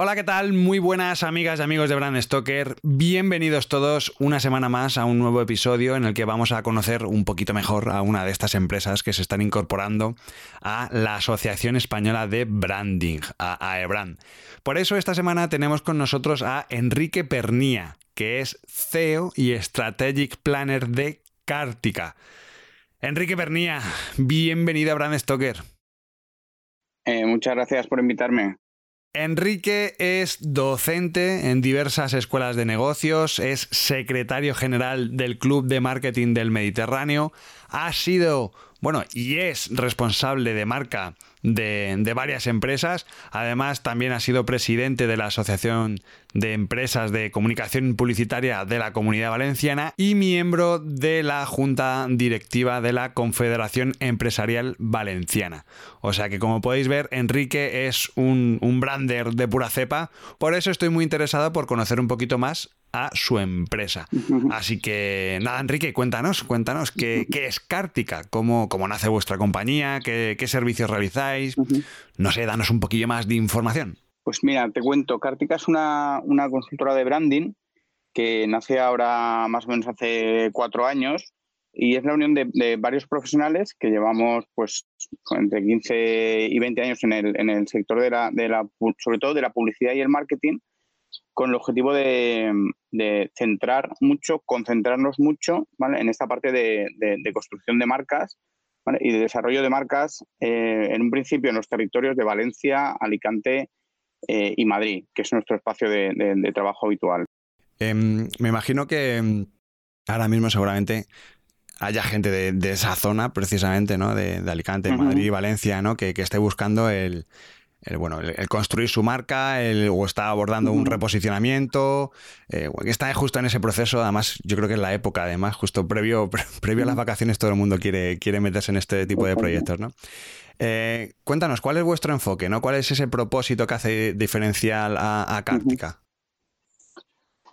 Hola, ¿qué tal? Muy buenas amigas y amigos de Brand Stoker. Bienvenidos todos una semana más a un nuevo episodio en el que vamos a conocer un poquito mejor a una de estas empresas que se están incorporando a la Asociación Española de Branding, a AEBRAND. Por eso esta semana tenemos con nosotros a Enrique Pernía, que es CEO y Strategic Planner de Cártica. Enrique Pernía, bienvenido a Brand Stoker. Eh, muchas gracias por invitarme. Enrique es docente en diversas escuelas de negocios, es secretario general del Club de Marketing del Mediterráneo, ha sido, bueno, y es responsable de marca de, varias empresas. Además, también ha sido presidente de la Asociación de Empresas de Comunicación Publicitaria de la Comunidad Valenciana y miembro de la Junta Directiva de la Confederación Empresarial Valenciana. O sea que, como podéis ver, Enrique es un, un brander de pura cepa. Por eso estoy muy interesado por conocer un poquito más a su empresa. Así que nada, Enrique, cuéntanos, cuéntanos qué, es Cártica, cómo, cómo, nace vuestra compañía, qué, servicios realizáis. No sé, danos un poquillo más de información. Pues mira, te cuento, Cártica es una, consultora de branding que nace ahora más o menos hace cuatro años y es la unión de, varios profesionales que llevamos pues entre 15 y 20 años en el, en el sector de la, de la, sobre todo de la publicidad y el marketing con el objetivo de, centrar mucho, concentrarnos mucho en esta parte de, construcción de marcas y de desarrollo de marcas, eh, en un principio en los territorios de Valencia, Alicante eh, y Madrid, que es nuestro espacio de, trabajo habitual. Em, me imagino que em, ahora mismo seguramente haya gente de, esa zona, precisamente, ¿no? De, Alicante, Madrid y Valencia, ¿no? que esté buscando el, el, bueno, el, construir su marca, el, o está abordando un reposicionamiento, eh, está justo en ese proceso, además yo creo que es la época, además, justo previo, previo a las vacaciones todo el mundo quiere, quiere meterse en este tipo de proyectos, ¿no? Eh, cuéntanos, ¿cuál es vuestro enfoque, ¿no? ¿Cuál es ese propósito que hace diferencial a, a Cártica?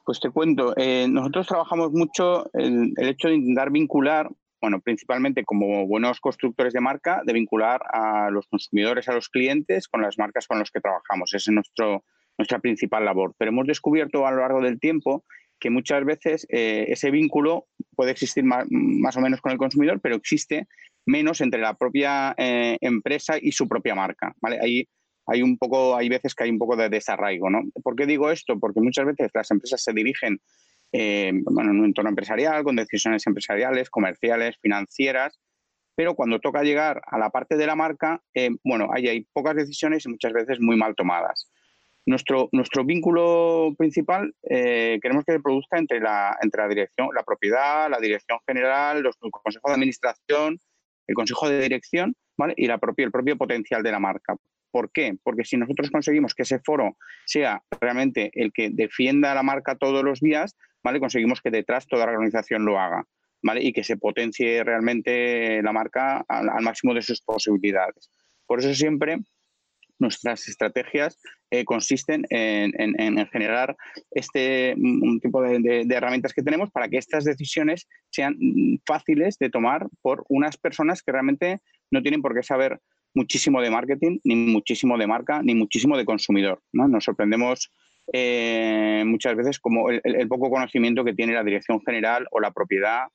Pues te cuento, eh, nosotros trabajamos mucho el, el hecho de intentar vincular bueno, principalmente como buenos constructores de marca, de vincular a los consumidores, a los clientes con las marcas con las que trabajamos. Esa es nuestro, nuestra principal labor. Pero hemos descubierto a lo largo del tiempo que muchas veces eh, ese vínculo puede existir más, o menos con el consumidor, pero existe menos entre la propia eh, empresa y su propia marca. ¿vale? Hay, hay un poco, hay veces que hay un poco de desarraigo. ¿no? ¿Por qué digo esto? Porque muchas veces las empresas se dirigen eh, bueno, en un entorno empresarial, con decisiones empresariales, comerciales, financieras, pero cuando toca llegar a la parte de la marca, eh, bueno, ahí hay pocas decisiones y muchas veces muy mal tomadas. Nuestro, nuestro vínculo principal eh, queremos que se produzca entre la, entre la dirección, la propiedad, la dirección general, los, el consejo de administración, el consejo de dirección y la el propio potencial de la marca. ¿Por qué? Porque si nosotros conseguimos que ese foro sea realmente el que defienda la marca todos los días, Conseguimos que detrás toda la organización lo haga, ¿vale? Y que se potencie realmente la marca al, máximo de sus posibilidades. Por eso siempre nuestras estrategias eh, consisten en, generar este un tipo de, herramientas que tenemos para que estas decisiones sean fáciles de tomar por unas personas que realmente no tienen por qué saber muchísimo de marketing, ni muchísimo de marca, ni muchísimo de consumidor. ¿no? Nos sorprendemos eh, muchas veces como el, poco conocimiento que tiene la dirección general o la propiedad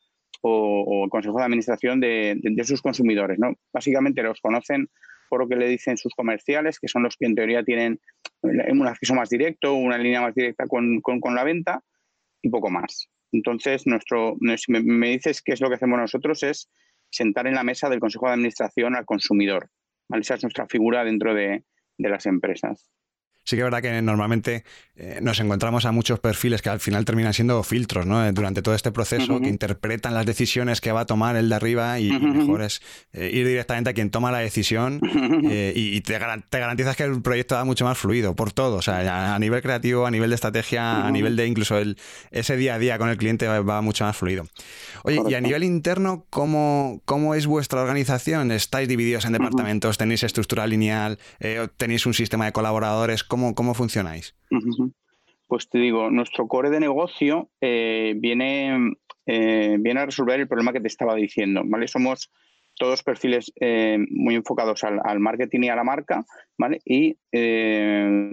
o, el consejo de administración de, sus consumidores. ¿no? Básicamente los conocen por lo que le dicen sus comerciales, que son los que en teoría tienen un acceso más directo, una línea más directa con, la venta y poco más. Entonces, nuestro, si me, dices qué es lo que hacemos nosotros, es sentar en la mesa del consejo de administración al consumidor. Esa es nuestra figura dentro de las empresas sí que es verdad que normalmente eh, nos encontramos a muchos perfiles que al final terminan siendo filtros, ¿no? Eh, durante todo este proceso, que interpretan las decisiones que va a tomar el de arriba y, mejor es eh, ir directamente a quien toma la decisión y, te, garantizas que el proyecto va mucho más fluido por todo, o sea, a nivel creativo, a nivel de estrategia, a nivel de incluso el, ese día a día con el cliente va, mucho más fluido. Oye, y a nivel interno, ¿cómo, ¿cómo es vuestra organización? ¿Estáis divididos en departamentos? ¿Tenéis estructura lineal? ¿Tenéis un sistema de colaboradores? ¿Cómo, cómo funcionáis? Pues te digo, nuestro core de negocio eh, viene, eh, viene a resolver el problema que te estaba diciendo, ¿vale? Somos todos perfiles eh, muy enfocados al, marketing y a la marca, ¿vale? Y eh,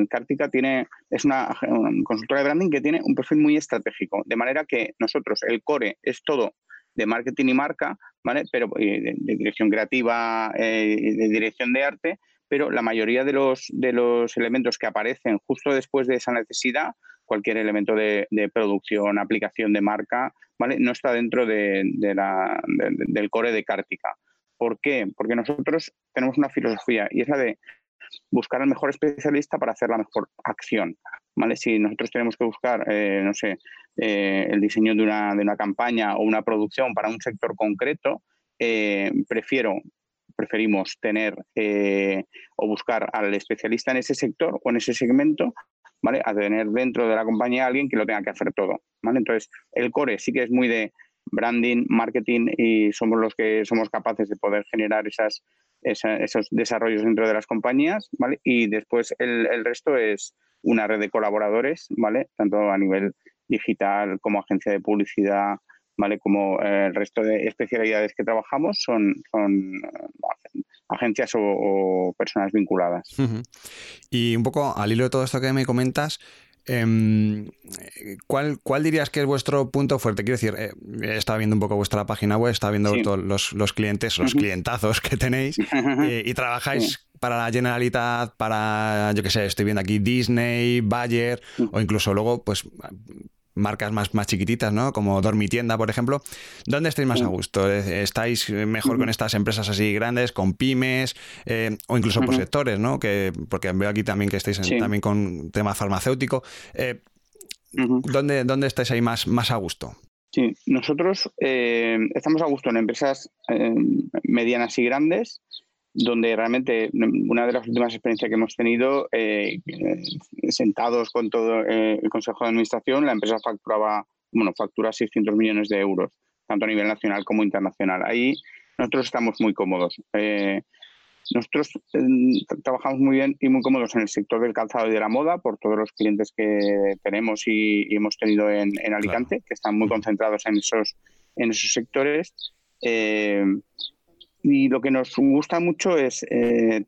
tiene, es una, consultora de branding que tiene un perfil muy estratégico, de manera que nosotros, el core es todo de marketing y marca, ¿vale? Pero de, dirección creativa, de dirección de arte, pero la mayoría de los, de los elementos que aparecen justo después de esa necesidad, cualquier elemento de, producción, aplicación de marca, ¿vale? no está dentro de, la, del core de Cártica. ¿Por qué? Porque nosotros tenemos una filosofía y es la de buscar al mejor especialista para hacer la mejor acción. ¿vale? Si nosotros tenemos que buscar, eh, no sé, eh, el diseño de una, de una campaña o una producción para un sector concreto, eh, prefiero preferimos tener eh, o buscar al especialista en ese sector o en ese segmento, ¿vale? A tener dentro de la compañía alguien que lo tenga que hacer todo, ¿vale? Entonces, el core sí que es muy de branding, marketing y somos los que somos capaces de poder generar esas, esos desarrollos dentro de las compañías, ¿vale? Y después el, el resto es una red de colaboradores, ¿vale? Tanto a nivel digital como agencia de publicidad, ¿vale? Como eh, el resto de especialidades que trabajamos son, son eh, agencias o, personas vinculadas. Y un poco al hilo de todo esto que me comentas, em, ¿cuál, ¿cuál, dirías que es vuestro punto fuerte? Quiero decir, eh, he estado viendo un poco vuestra página web, estaba viendo todos los, los, clientes, los clientazos que tenéis y, trabajáis para la Generalitat, para, yo qué sé, estoy viendo aquí Disney, Bayer, o incluso luego, pues marcas más, más chiquititas, ¿no? Como Dormitienda, por ejemplo. ¿Dónde estáis más a gusto? ¿Estáis mejor con estas empresas así grandes, con pymes eh, o incluso por sectores, ¿no? Que, porque veo aquí también que estáis también con tema farmacéutico. Eh, ¿dónde, ¿dónde, estáis ahí más, más a gusto? Sí, nosotros eh, estamos a gusto en empresas medianas y grandes donde realmente mm, una de las últimas experiencias que hemos tenido, eh, eh, sentados con todo eh, el Consejo de Administración, la empresa facturaba, bueno, factura 600 millones de euros, tanto a nivel nacional como internacional. Ahí nosotros estamos muy cómodos. nosotros trabajamos muy bien y muy cómodos en el sector del calzado y de la moda por todos los clientes que tenemos y, hemos tenido en, Alicante, que están muy concentrados en esos, en esos sectores. Y lo que nos gusta mucho es eh,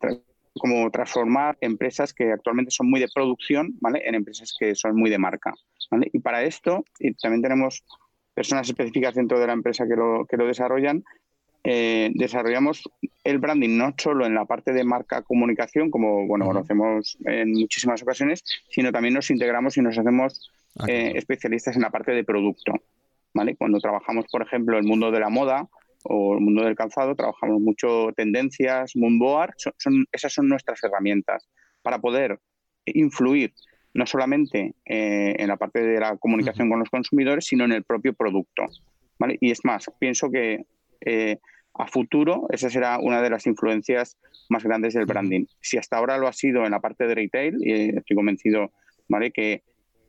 como transformar empresas que actualmente son muy de producción, ¿vale? En empresas que son muy de marca, ¿vale? Y para esto, y también tenemos personas específicas dentro de la empresa que lo, que lo desarrollan, eh, desarrollamos el branding no solo en la parte de marca comunicación, como bueno, lo hacemos en muchísimas ocasiones, sino también nos integramos y nos hacemos ah, eh, especialistas en la parte de producto. ¿vale? Cuando trabajamos, por ejemplo, el mundo de la moda, o el mundo del calzado, trabajamos mucho tendencias, Moonboard, son, esas son nuestras herramientas para poder influir no solamente eh, en la parte de la comunicación con los consumidores, sino en el propio producto. ¿vale? Y es más, pienso que eh, a futuro esa será una de las influencias más grandes del branding. Si hasta ahora lo ha sido en la parte de retail, y estoy convencido ¿vale? que,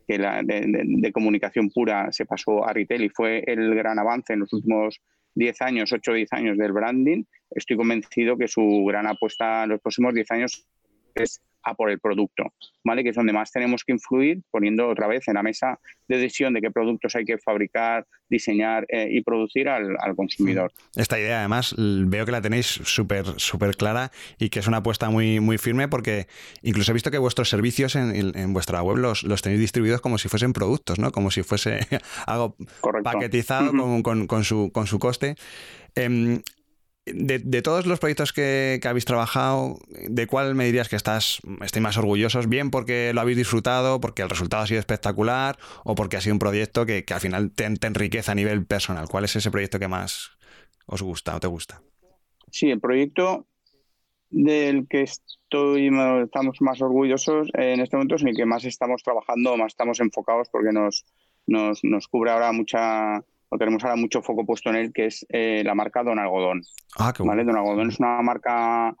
que la de comunicación pura se pasó a retail y fue el gran avance en los últimos 10 años, 8 o 10 años del branding, estoy convencido que su gran apuesta en los próximos 10 años es a por el producto, ¿vale? Que es donde más tenemos que influir, poniendo otra vez en la mesa de decisión de qué productos hay que fabricar, diseñar eh, y producir al, consumidor. Esta idea, además, veo que la tenéis súper súper clara y que es una apuesta muy, muy firme porque incluso he visto que vuestros servicios en, vuestra web los, los, tenéis distribuidos como si fuesen productos, ¿no? Como si fuese algo paquetizado con, su, con su coste. Em, de, todos los proyectos que, habéis trabajado, ¿de cuál me dirías que estás, más orgullosos? ¿Bien porque lo habéis disfrutado, porque el resultado ha sido espectacular o porque ha sido un proyecto que, al final te, enriquece a nivel personal? ¿Cuál es ese proyecto que más os gusta o te gusta? Sí, el proyecto del que estoy, estamos más orgullosos en este momento es en el que más estamos trabajando, más estamos enfocados porque nos, nos, nos cubre ahora mucha o tenemos ahora mucho foco puesto en él, que es eh, la marca Don Algodón. Ah, qué bueno. Don Algodón es una marca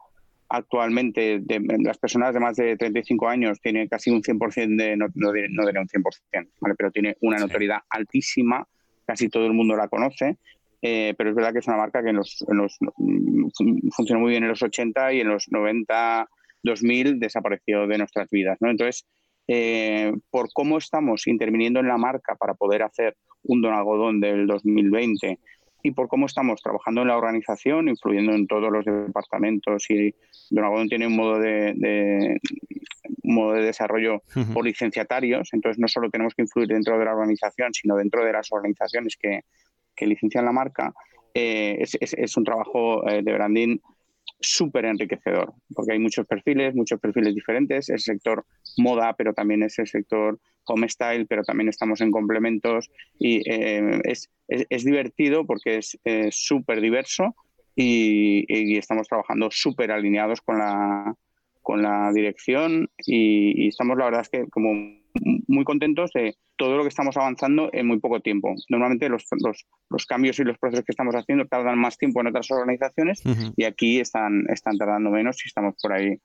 actualmente de, las personas de más de 35 años tiene casi un 100% de, no, no, diré, un 100%, ¿vale? pero tiene una notoriedad altísima, casi todo el mundo la conoce, eh, pero es verdad que es una marca que en los, en los, funciona muy bien en los 80 y en los 90 2000 desapareció de nuestras vidas. ¿no? Entonces, eh, por cómo estamos interviniendo en la marca para poder hacer un don algodón del 2020 y por cómo estamos trabajando en la organización, influyendo en todos los departamentos. Y Don Algodón tiene un modo de, modo de desarrollo por licenciatarios, entonces no solo tenemos que influir dentro de la organización, sino dentro de las organizaciones que, que licencian la marca, eh, es, es, un trabajo eh, de branding súper enriquecedor, porque hay muchos perfiles, muchos perfiles diferentes, es el sector moda, pero también es el sector home style, pero también estamos en complementos y eh, es, es, divertido porque es súper diverso y, y, estamos trabajando súper alineados con la, con la dirección y, estamos, la verdad es que como muy contentos de todo lo que estamos avanzando en muy poco tiempo. Normalmente los, los, cambios y los procesos que estamos haciendo tardan más tiempo en otras organizaciones y aquí están, están tardando menos y estamos por ahí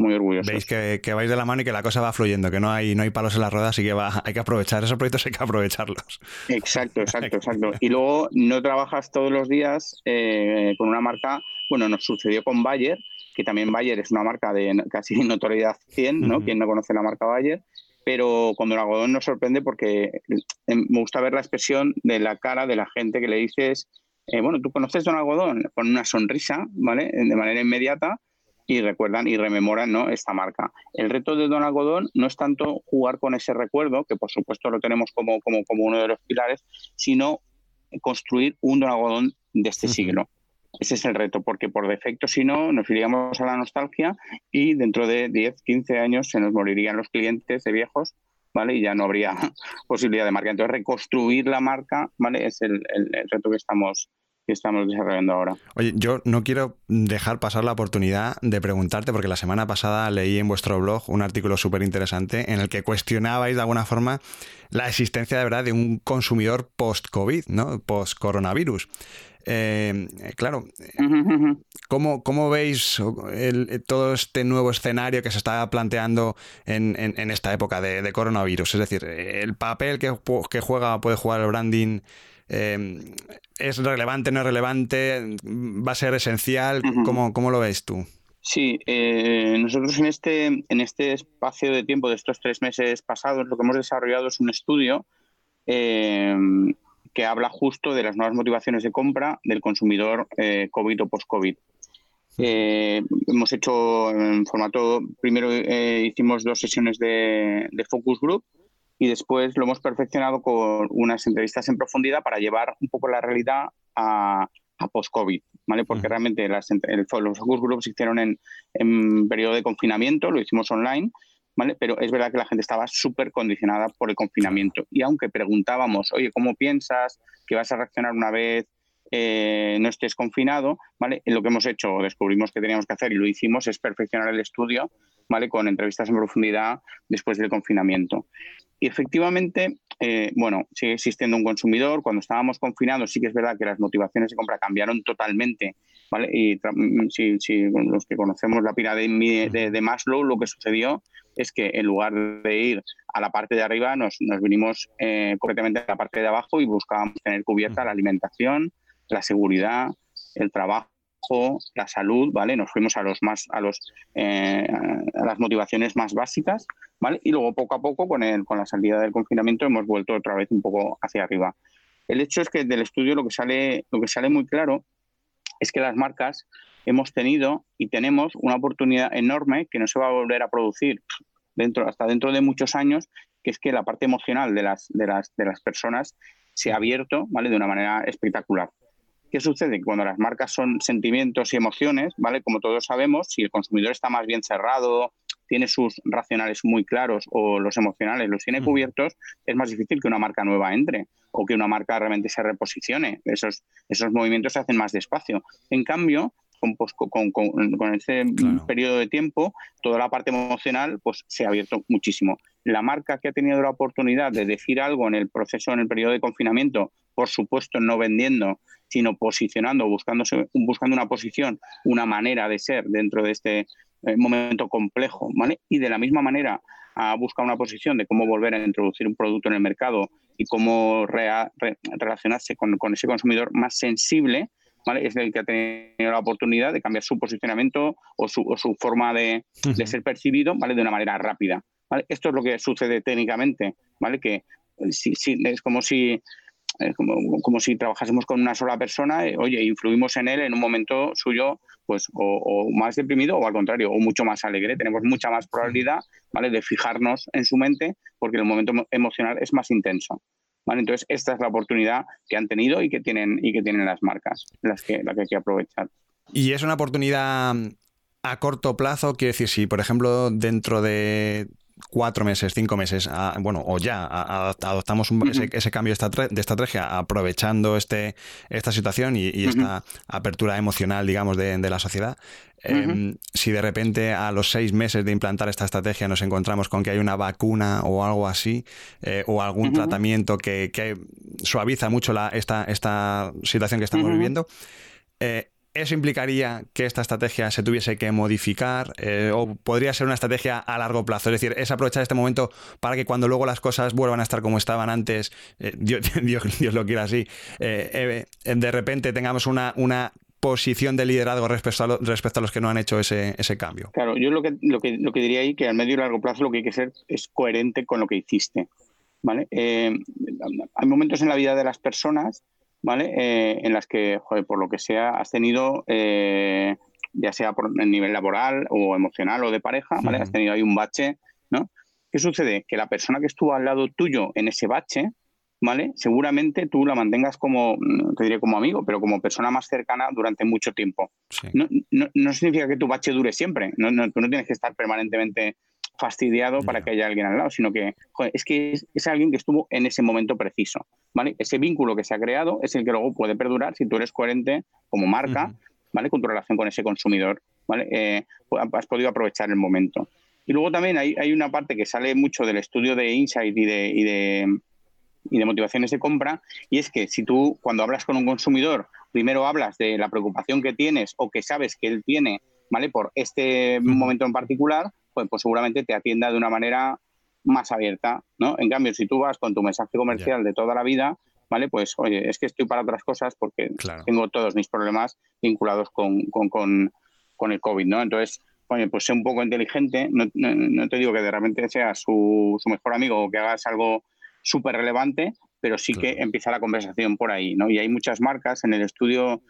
muy orgullosos. Veis que, vais de la mano y que la cosa va fluyendo, que no hay, no hay palos en las ruedas y que va, hay que aprovechar esos proyectos, hay que aprovecharlos. Exacto, exacto, exacto. Y luego no trabajas todos los días eh, con una marca, bueno, nos sucedió con Bayer, que también Bayer es una marca de casi notoriedad 100, ¿no? Quien no conoce la marca Bayer, pero cuando el algodón nos sorprende porque eh, me gusta ver la expresión de la cara de la gente que le dices, eh, bueno, ¿tú conoces Don Algodón? Con una sonrisa, ¿vale? De manera inmediata y recuerdan y rememoran ¿no? esta marca. El reto de Don Algodón no es tanto jugar con ese recuerdo, que por supuesto lo tenemos como, como, como uno de los pilares, sino construir un Don Algodón de este siglo. Ese es el reto, porque por defecto, si no, nos iríamos a la nostalgia y dentro de 10, 15 años se nos morirían los clientes de viejos, ¿vale? Y ya no habría posibilidad de marca. Entonces, reconstruir la marca, ¿vale? Es el, el reto que estamos, estamos desarrollando ahora. Oye, yo no quiero dejar pasar la oportunidad de preguntarte, porque la semana pasada leí en vuestro blog un artículo súper interesante en el que cuestionabais de alguna forma la existencia de verdad de un consumidor post-COVID, ¿no? Post-coronavirus. Eh, claro, ¿cómo, veis todo este nuevo escenario que se está planteando en, esta época de, coronavirus? Es decir, el papel que, que, juega, puede jugar el branding Em, ¿Es relevante, no es relevante? ¿Va a ser esencial? ¿Cómo, lo ves tú? Sí, eh, nosotros en este, en este espacio de tiempo de estos tres meses pasados lo que hemos desarrollado es un estudio em, que habla justo de las nuevas motivaciones de compra del consumidor eh, COVID o post-COVID. Eh, hemos hecho en formato, primero hicimos dos sesiones de, de, focus group y después lo hemos perfeccionado con unas entrevistas en profundidad para llevar un poco la realidad a, post-COVID, ¿vale? Porque realmente las, los focus groups se hicieron en, en periodo de confinamiento, lo hicimos online, ¿vale? Pero es verdad que la gente estaba súper condicionada por el confinamiento. Y aunque preguntábamos, oye, ¿cómo piensas que vas a reaccionar una vez eh, no estés confinado, ¿vale? Lo que hemos hecho, descubrimos que teníamos que hacer y lo hicimos, es perfeccionar el estudio, ¿vale? Con entrevistas en profundidad después del confinamiento. Y efectivamente, eh, bueno, sigue existiendo un consumidor. Cuando estábamos confinados, sí que es verdad que las motivaciones de compra cambiaron totalmente. ¿vale? Y mm, si, los que conocemos la pirámide de, de, Maslow, lo que sucedió es que en lugar de ir a la parte de arriba, nos, nos vinimos eh, concretamente a la parte de abajo y buscábamos tener cubierta la alimentación, la seguridad, el trabajo la salud, ¿vale? Nos fuimos a los más, a los eh, a las motivaciones más básicas, ¿vale? Y luego poco a poco con el, con la salida del confinamiento hemos vuelto otra vez un poco hacia arriba. El hecho es que del estudio lo que sale, lo que sale muy claro es que las marcas hemos tenido y tenemos una oportunidad enorme que no se va a volver a producir dentro, hasta dentro de muchos años, que es que la parte emocional de las, de las, de las personas se ha abierto ¿vale? de una manera espectacular. ¿Qué sucede? Cuando las marcas son sentimientos y emociones, ¿vale? Como todos sabemos, si el consumidor está más bien cerrado, tiene sus racionales muy claros o los emocionales los tiene cubiertos, es más difícil que una marca nueva entre o que una marca realmente se reposicione. Esos, esos movimientos se hacen más despacio. En cambio, con, con, con, ese periodo de tiempo, toda la parte emocional pues, se ha abierto muchísimo. La marca que ha tenido la oportunidad de decir algo en el proceso, en el periodo de confinamiento, por supuesto no vendiendo, sino posicionando, buscándose, buscando una posición, una manera de ser dentro de este eh, momento complejo, ¿vale? Y de la misma manera ha buscado una posición de cómo volver a introducir un producto en el mercado y cómo relacionarse con, ese consumidor más sensible, ¿vale? Es el que ha tenido la oportunidad de cambiar su posicionamiento o su, forma de, ser percibido, ¿vale? De una manera rápida. Esto es lo que sucede técnicamente, ¿vale? Que si, es como si como, si trabajásemos con una sola persona, eh, oye, influimos en él en un momento suyo, pues, o, más deprimido o al contrario, o mucho más alegre. Tenemos mucha más probabilidad, ¿vale?, de fijarnos en su mente porque el momento emocional es más intenso. Entonces, esta es la oportunidad que han tenido y que tienen, y que tienen las marcas, las que, las que hay que aprovechar. Y es una oportunidad a corto plazo, quiere decir, si por ejemplo dentro de cuatro meses, cinco meses, bueno, o ya adoptamos ese, cambio de estrategia aprovechando este, esta situación y, esta apertura emocional, digamos, de, la sociedad. Em, si de repente a los seis meses de implantar esta estrategia nos encontramos con que hay una vacuna o algo así, eh, o algún tratamiento que, suaviza mucho la, esta, esta situación que estamos viviendo, eh, ¿Eso implicaría que esta estrategia se tuviese que modificar eh, o podría ser una estrategia a largo plazo? Es decir, es aprovechar este momento para que cuando luego las cosas vuelvan a estar como estaban antes, eh, Dios, Dios, lo quiera así, eh, de repente tengamos una, una posición de liderazgo respecto a, respecto a los que no han hecho ese, ese cambio. Claro, yo lo que, lo, que, lo que diría ahí que a medio y largo plazo lo que hay que ser es coherente con lo que hiciste. ¿vale? hay momentos en la vida de las personas ¿vale? Eh, en las que, por lo que sea, has tenido, eh, ya sea por el nivel laboral o emocional o de pareja, ¿vale? Has tenido ahí un bache, ¿no? ¿Qué sucede? Que la persona que estuvo al lado tuyo en ese bache, ¿vale? Seguramente tú la mantengas como, te diré como amigo, pero como persona más cercana durante mucho tiempo. No, no, significa que tu bache dure siempre, no, tú no tienes que estar permanentemente fastidiado para que haya alguien al lado, sino que es que es, alguien que estuvo en ese momento preciso. ¿vale? Ese vínculo que se ha creado es el que luego puede perdurar si tú eres coherente como marca ¿vale? con tu relación con ese consumidor. ¿vale? Eh, pues, has podido aprovechar el momento. Y luego también hay, hay, una parte que sale mucho del estudio de Insight y de, y de, y de motivaciones de compra, y es que si tú cuando hablas con un consumidor, primero hablas de la preocupación que tienes o que sabes que él tiene ¿vale? por este momento en particular, pues, pues, seguramente te atienda de una manera más abierta, ¿no? En cambio, si tú vas con tu mensaje comercial de toda la vida, ¿vale? Pues, oye, es que estoy para otras cosas porque tengo todos mis problemas vinculados con, el COVID, ¿no? Entonces, oye, pues sé un poco inteligente, no, te digo que de repente seas su, su mejor amigo o que hagas algo súper relevante, pero sí que empieza la conversación por ahí, ¿no? Y hay muchas marcas en el estudio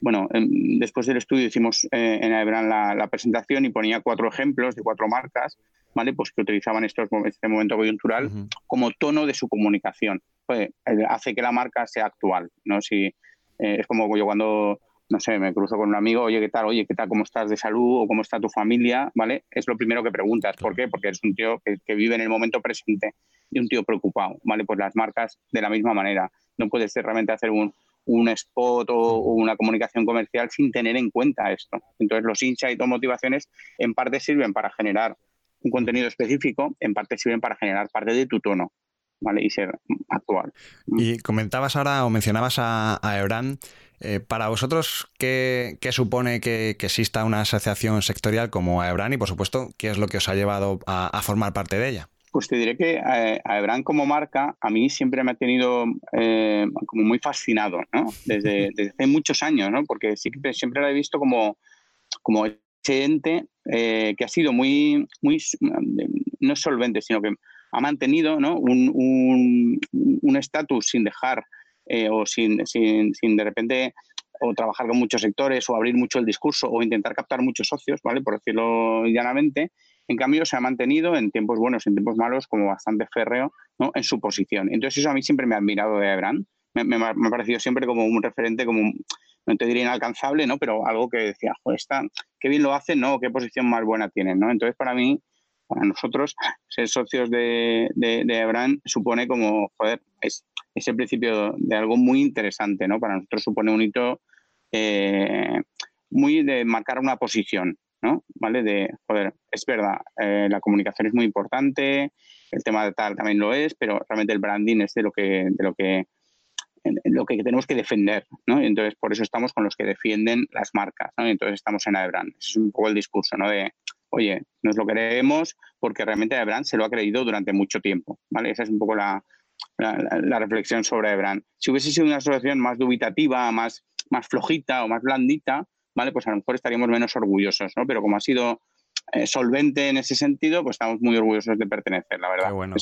bueno, después del estudio hicimos eh, en Aebran la, presentación y ponía cuatro ejemplos de cuatro marcas, ¿vale? Pues que utilizaban estos, este momento coyuntural como tono de su comunicación. Pues, eh, hace que la marca sea actual, ¿no? Si, eh, es como yo cuando, no sé, me cruzo con un amigo, oye, ¿qué tal? Oye, ¿qué tal? ¿Cómo estás de salud? ¿O cómo está tu familia? ¿Vale? Es lo primero que preguntas. ¿Por qué? Porque eres un tío que, que vive en el momento presente y un tío preocupado, ¿vale? Pues las marcas de la misma manera. No puedes realmente hacer un un spot o, una comunicación comercial sin tener en cuenta esto. Entonces, los insights o motivaciones en parte sirven para generar un contenido específico, en parte sirven para generar parte de tu tono. ¿Vale? y ser actual. Y comentabas ahora o mencionabas a, a Ebran. Eh, para vosotros, ¿qué, supone que, exista una asociación sectorial como Ebran y, por supuesto, qué es lo que os ha llevado a formar parte de ella? Pues te diré que eh, como marca a mí siempre me ha tenido eh, como muy fascinado, ¿no? Desde, hace muchos años, ¿no? Porque que siempre la he visto como, como ese ente eh, que ha sido muy, muy, no solvente, sino que ha mantenido ¿no? un estatus sin dejar o sin, sin, sin de repente o trabajar con muchos sectores o abrir mucho el discurso o intentar captar muchos socios, ¿vale? Por decirlo llanamente, en cambio, se ha mantenido en tiempos buenos y en tiempos malos como bastante férreo en su posición. Entonces, eso a mí siempre me ha admirado de Ebran. Me, ha parecido siempre como un referente, como no te diría inalcanzable, ¿no? pero algo que decía, joder, está, qué bien lo hace, ¿no? qué posición más buena tienen. ¿no? Entonces, para mí, para nosotros, ser socios de, Ebran supone como, joder, es, el principio de algo muy interesante. ¿no? Para nosotros supone un hito eh, muy de marcar una posición. ¿Vale? De, joder, es verdad, eh, la comunicación es muy importante, el tema de tal también lo es, pero realmente el branding es de lo que, de lo que, lo que tenemos que defender, ¿no? entonces por eso estamos con los que defienden las marcas, ¿no? entonces estamos en Aebrand. Ese es un poco el discurso, ¿no? De, oye, nos lo queremos porque realmente Aebrand se lo ha creído durante mucho tiempo, ¿vale? Esa es un poco la, la, reflexión sobre Aebrand. Si hubiese sido una asociación más dubitativa, más más flojita o más blandita, ¿vale? Pues a lo mejor estaríamos menos orgullosos, ¿no? Pero como ha sido eh, solvente en ese sentido, pues estamos muy orgullosos de pertenecer, la verdad. Qué bueno.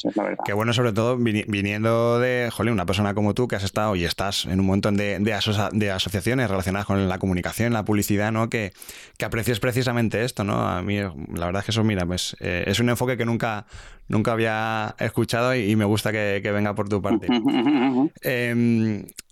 Qué bueno, sobre todo viniendo de, jolín, una persona como tú que has estado y estás en un montón de, de, asociaciones relacionadas con la comunicación, la publicidad, ¿no? Que, que, aprecies precisamente esto, ¿no? A mí, la verdad es que eso, mira, pues eh, es un enfoque que nunca, nunca había escuchado y, me gusta que, venga por tu parte.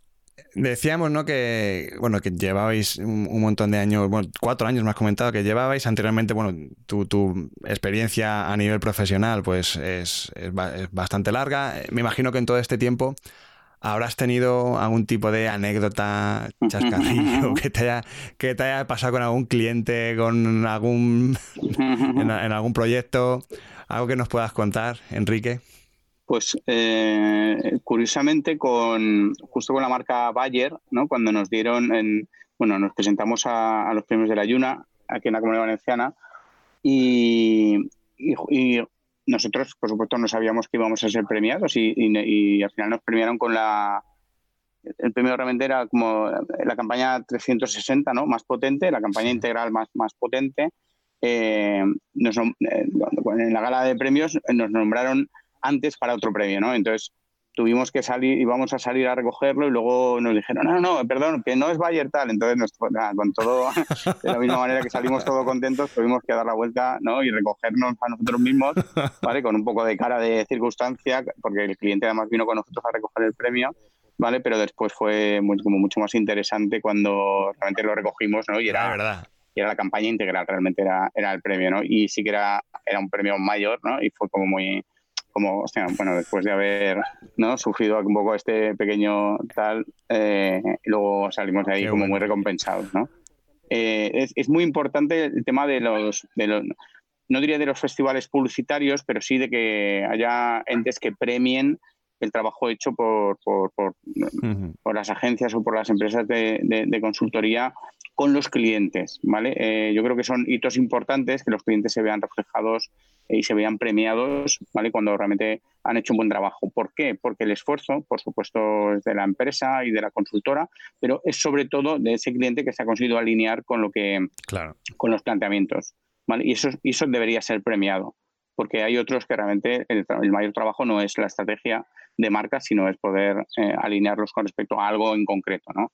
Decíamos, ¿no? Que, bueno, que llevabais un, montón de años, bueno, cuatro años me has comentado que llevabais. Anteriormente, bueno, tu, tu experiencia a nivel profesional, pues es, es, bastante larga. Me imagino que en todo este tiempo habrás tenido algún tipo de anécdota, chascarrillo, que te haya, que te haya pasado con algún cliente, con algún, en algún proyecto. Algo que nos puedas contar, Enrique. Pues eh, curiosamente con justo con la marca Bayer, ¿no? cuando nos dieron, en, bueno, nos presentamos a, los premios de la Yuna aquí en la Comunidad Valenciana y, nosotros, por supuesto, no sabíamos que íbamos a ser premiados y, al final nos premiaron con la el premio realmente era como la campaña 360, ¿no? Más potente, la campaña integral más, más potente. Eh, nos, eh, en la gala de premios nos nombraron antes para otro premio, ¿no? Entonces tuvimos que salir, íbamos a salir a recogerlo y luego nos dijeron, no, no, perdón, que no es Bayer tal. Entonces, con todo, de la misma manera que salimos todos contentos, tuvimos que dar la vuelta ¿no? y recogernos a nosotros mismos, ¿vale? Con un poco de cara de circunstancia, porque el cliente además vino con nosotros a recoger el premio, ¿vale? Pero después fue muy, como mucho más interesante cuando realmente lo recogimos, ¿no? Y era, verdad. Y era la campaña integral, realmente era, era el premio, ¿no? Y sí que era, era un premio mayor, ¿no? Y fue como muy como, bueno, después de haber ¿no? sufrido un poco este pequeño tal, eh, luego salimos de ahí como muy recompensados, ¿no? Eh, es, es, muy importante el tema de los, de los, no diría de los festivales publicitarios, pero sí de que haya entes que premien el trabajo hecho por, por, por, por las agencias o por las empresas de, de, consultoría con los clientes, ¿vale? Eh, yo creo que son hitos importantes que los clientes se vean reflejados y se vean premiados ¿vale? cuando realmente han hecho un buen trabajo. ¿Por qué? Porque el esfuerzo, por supuesto, es de la empresa y de la consultora, pero es sobre todo de ese cliente que se ha conseguido alinear con lo que claro. con los planteamientos. ¿vale? Y eso, eso debería ser premiado, porque hay otros que realmente el, mayor trabajo no es la estrategia de marca, sino es poder eh, alinearlos con respecto a algo en concreto. ¿no?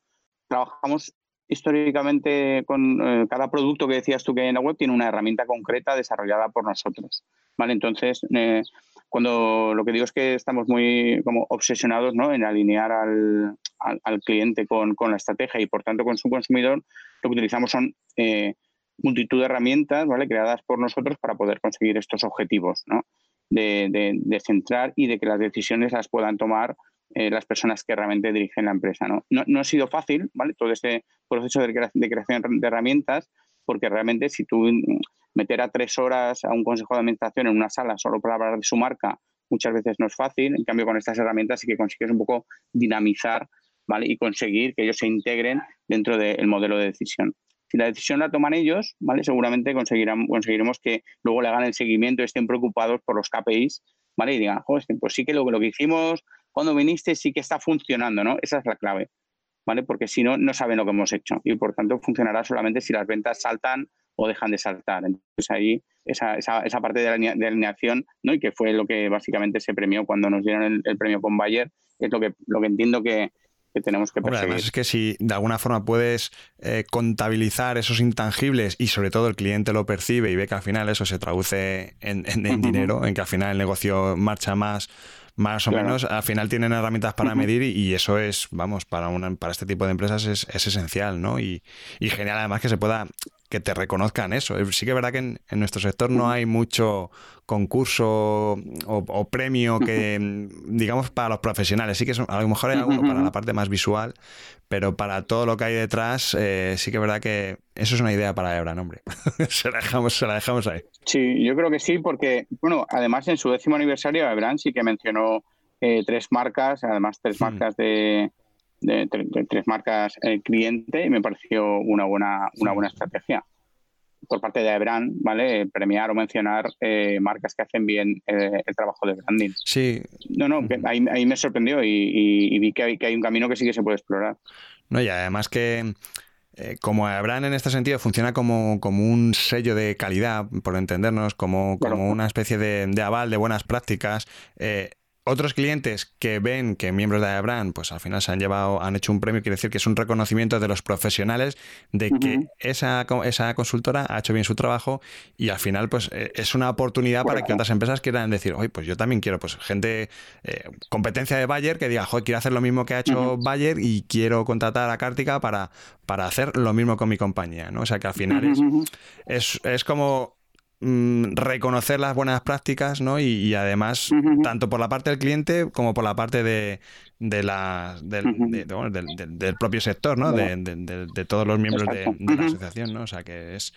Trabajamos históricamente con eh, cada producto que decías tú que hay en la web tiene una herramienta concreta desarrollada por nosotros. ¿vale? Entonces, eh, cuando lo que digo es que estamos muy como obsesionados ¿no? en alinear al, al, cliente con, con, la estrategia y por tanto con su consumidor, lo que utilizamos son eh, multitud de herramientas ¿vale? creadas por nosotros para poder conseguir estos objetivos, ¿no? de, de, de centrar y de que las decisiones las puedan tomar eh, las personas que realmente dirigen la empresa. ¿no? No, ha sido fácil, ¿vale? Todo este proceso de, creación de herramientas, porque realmente si tú meter a tres horas a un consejo de administración en una sala solo para hablar de su marca, muchas veces no es fácil. En cambio, con estas herramientas sí que consigues un poco dinamizar, ¿vale? Y conseguir que ellos se integren dentro del modelo de decisión. Si la decisión la toman ellos, ¿vale? Seguramente conseguirán, conseguiremos que luego le hagan el seguimiento y estén preocupados por los KPIs, ¿vale? Y digan, Joder, pues sí que lo, lo que hicimos cuando viniste sí que está funcionando, ¿no? Esa es la clave, ¿vale? Porque si no, no saben lo que hemos hecho y por tanto funcionará solamente si las ventas saltan o dejan de saltar. Entonces ahí esa, esa, esa parte de, la, de alineación, ¿no? Y que fue lo que básicamente se premió cuando nos dieron el, premio con Bayer, es lo que, lo que entiendo que, tenemos que perseguir. además es que si de alguna forma puedes eh, contabilizar esos intangibles y sobre todo el cliente lo percibe y ve que al final eso se traduce en, en dinero, en que al final el negocio marcha más más o menos, al final tienen herramientas para medir y, eso es, vamos, para, una, para este tipo de empresas es, esencial, ¿no? Y, y, genial además que se pueda, que te reconozcan eso. Eh, sí que es verdad que en, nuestro sector no hay mucho concurso o, premio que, digamos, para los profesionales. Sí que a lo mejor hay alguno para la parte más visual, pero para todo lo que hay detrás, eh, sí que es verdad que eso es una idea para Ebra, hombre. se, la dejamos, se la dejamos ahí. Sí, yo creo que sí, porque, bueno, además en su décimo aniversario, Ebran sí que mencionó eh, tres marcas, además tres hmm. marcas de, tres marcas eh, cliente, y me pareció una buena, una buena estrategia por parte de Ebran, ¿vale? Premiar o mencionar eh, marcas que hacen bien el trabajo de branding. Sí. No, no, ahí, me sorprendió y, vi que hay, que hay un camino que sí que se puede explorar. ¿no? Y además que eh, como Brand en este sentido funciona como, como, un sello de calidad, por entendernos, como, como una especie de, de, aval de buenas prácticas, eh, otros clientes que ven que miembros de Abraham, pues al final se han llevado, han hecho un premio, quiere decir que es un reconocimiento de los profesionales de que esa, esa consultora ha hecho bien su trabajo y al final, pues eh, es una oportunidad para que otras empresas quieran decir, oye, pues yo también quiero, pues gente, eh, competencia de Bayer que diga, joder, quiero hacer lo mismo que ha hecho Bayer y quiero contratar a Cártica para, para hacer lo mismo con mi compañía, ¿no? O sea que al final es, es, es como Mm, reconocer las buenas prácticas, ¿no? Y, además, tanto por la parte del cliente como por la parte de, de la, del, del, propio sector, ¿no? De, todos los miembros de, la asociación, ¿no? O sea que es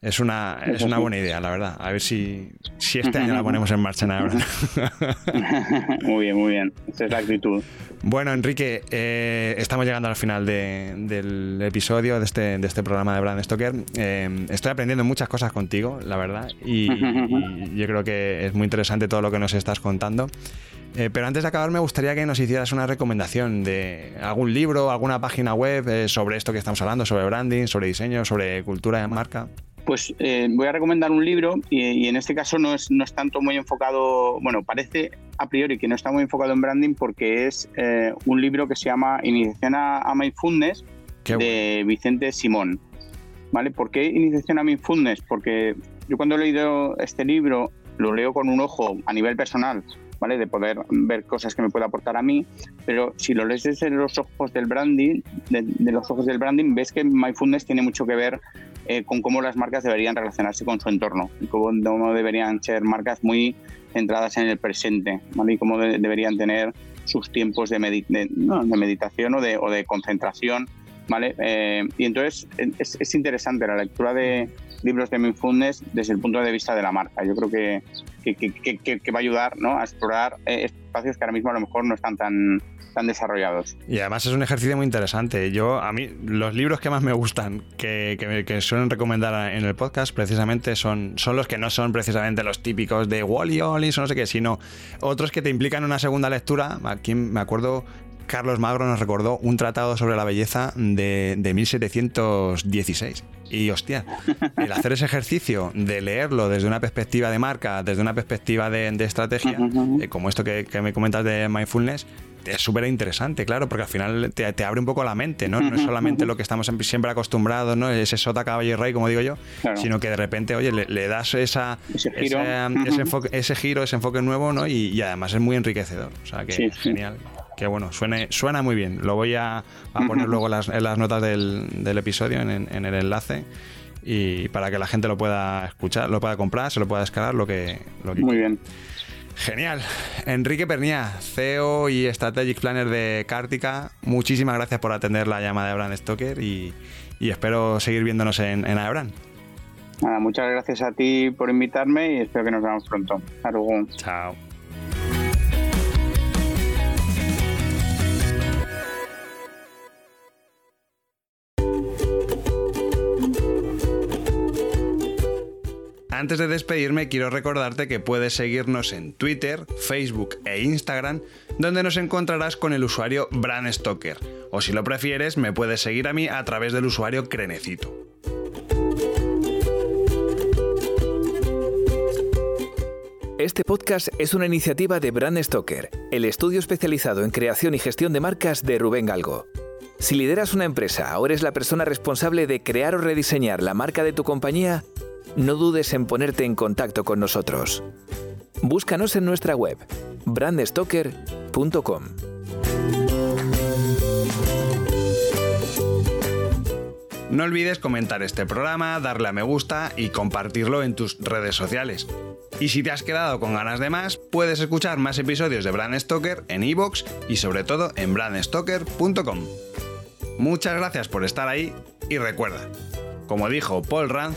es una, es una buena idea, la verdad. A ver si, si este año la ponemos en marcha en ahora. muy bien, muy bien. Esa es la actitud. Bueno, Enrique, eh, estamos llegando al final del episodio de este, de este programa de Brand Stoker. Eh, estoy aprendiendo muchas cosas contigo, la verdad, y, yo creo que es muy interesante todo lo que nos estás contando. Eh, pero antes de acabar, me gustaría que nos hicieras una recomendación de algún libro, alguna página web sobre esto que estamos hablando, sobre branding, sobre diseño, sobre cultura de marca. Pues eh, voy a recomendar un libro y, en este caso no es, no es tanto muy enfocado, bueno, parece a priori que no está muy enfocado en branding porque es eh, un libro que se llama Iniciación a, Mindfulness de Vicente Simón. ¿Vale? ¿Por qué Iniciación a Mindfulness? Porque yo cuando he leído este libro lo leo con un ojo a nivel personal, ¿vale? De poder ver cosas que me puede aportar a mí, pero si lo lees desde los ojos del branding, de, de los ojos del branding, ves que Mindfulness tiene mucho que ver eh, con cómo las marcas deberían relacionarse con su entorno y cómo, deberían ser marcas muy centradas en el presente y cómo deberían tener sus tiempos de, meditación o de, o de, concentración. ¿vale? Eh, y entonces es, interesante la lectura de libros de Mindfulness desde el punto de vista de la marca. Yo creo que, que, va a ayudar a explorar eh, que ahora mismo a lo mejor no están tan, desarrollados. Y además es un ejercicio muy interesante. Yo, a mí, los libros que más me gustan, que, que, suelen recomendar en el podcast, precisamente son, son los que no son precisamente los típicos de Wally Ollis o no sé qué, sino otros que te implican una segunda lectura. Aquí me acuerdo Carlos Magro nos recordó un tratado sobre la belleza de, de, 1716. Y hostia, el hacer ese ejercicio de leerlo desde una perspectiva de marca, desde una perspectiva de, estrategia, eh, como esto que, que, me comentas de mindfulness, es súper interesante, claro, porque al final te, abre un poco la mente, ¿no? No es solamente lo que estamos siempre acostumbrados, ¿no? Ese sota caballo y rey, como digo yo, sino que de repente, oye, le, das esa, ese, giro. Ese, enfoque, ese, giro, ese enfoque nuevo, ¿no? Y, además es muy enriquecedor. O sea, que genial. Que bueno, suene, suena muy bien. Lo voy a, poner luego las, en las notas del, episodio, en, el enlace y para que la gente lo pueda escuchar, lo pueda comprar, se lo pueda descargar, lo que, lo que Muy bien. Genial. Enrique Pernía, CEO y Strategic Planner de Cártica, muchísimas gracias por atender la llamada de Brand Stoker y, espero seguir viéndonos en, en Aebran. muchas gracias a ti por invitarme y espero que nos veamos pronto. Hasta luego. Chao. Antes de despedirme, quiero recordarte que puedes seguirnos en Twitter, Facebook e Instagram, donde nos encontrarás con el usuario Bran Stoker. O si lo prefieres, me puedes seguir a mí a través del usuario Crenecito. Este podcast es una iniciativa de Brand Stoker, el estudio especializado en creación y gestión de marcas de Rubén Galgo. Si lideras una empresa o eres la persona responsable de crear o rediseñar la marca de tu compañía, no dudes en ponerte en contacto con nosotros. Búscanos en nuestra web, brandstoker.com. No olvides comentar este programa, darle a me gusta y compartirlo en tus redes sociales. Y si te has quedado con ganas de más, puedes escuchar más episodios de Brand Stoker en iVoox y sobre todo en brandstoker.com. Muchas gracias por estar ahí y recuerda, como dijo Paul Rand,